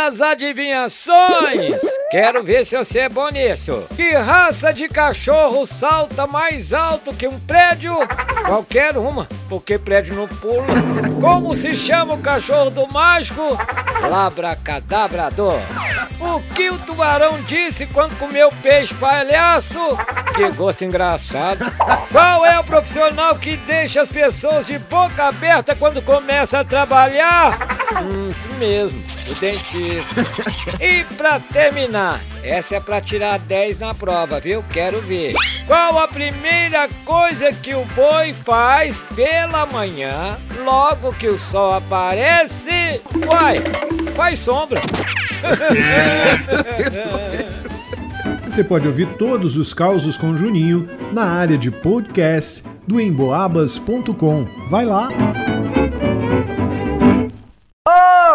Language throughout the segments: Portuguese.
das adivinhações! Quero ver se você é bom nisso. Que raça de cachorro salta mais alto que um prédio? Qualquer uma, porque prédio não pula. Como se chama o cachorro do mágico? Labracadabrador. O que o tubarão disse quando comeu peixe palhaço? Que gosto engraçado. Qual é o profissional que deixa as pessoas de boca aberta quando começa a trabalhar? Hum, isso mesmo, o dentista. E pra terminar, essa é pra tirar 10 na prova, viu? Quero ver. Qual a primeira coisa que o boi faz pela manhã, logo que o sol aparece? Uai, faz sombra. Você pode ouvir todos os causos com Juninho na área de podcast do emboabas.com. Vai lá!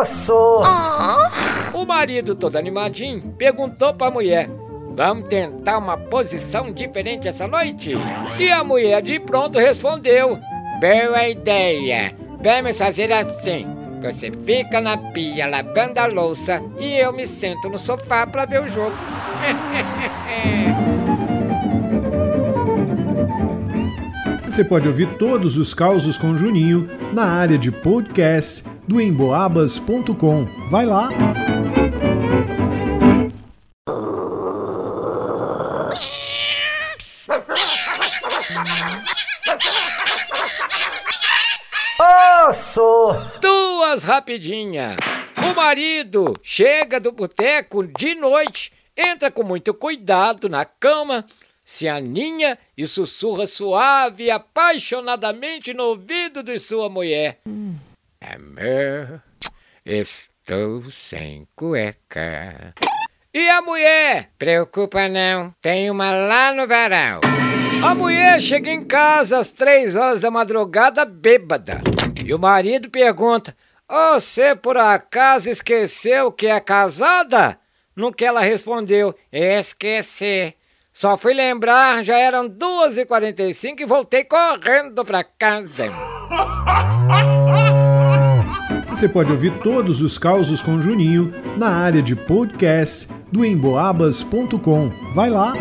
Osso! O marido, todo animadinho, perguntou pra mulher: Vamos tentar uma posição diferente essa noite? E a mulher de pronto respondeu: Boa ideia! Vamos fazer assim. Você fica na pia lavando a louça e eu me sento no sofá pra ver o jogo. Você pode ouvir todos os causos com Juninho na área de podcast do emboabas.com. Vai lá! Osso! Duas rapidinhas. O marido chega do boteco de noite, entra com muito cuidado na cama, se aninha e sussurra suave e apaixonadamente no ouvido de sua mulher. Amor, estou sem cueca. E a mulher? Preocupa não, tem uma lá no varal. A mulher chega em casa às três horas da madrugada bêbada. E o marido pergunta: Você por acaso esqueceu que é casada? No que ela respondeu: Esqueci. Só fui lembrar, já eram 2h45 e voltei correndo pra casa. Você pode ouvir todos os causos com Juninho na área de podcast do emboabas.com. Vai lá!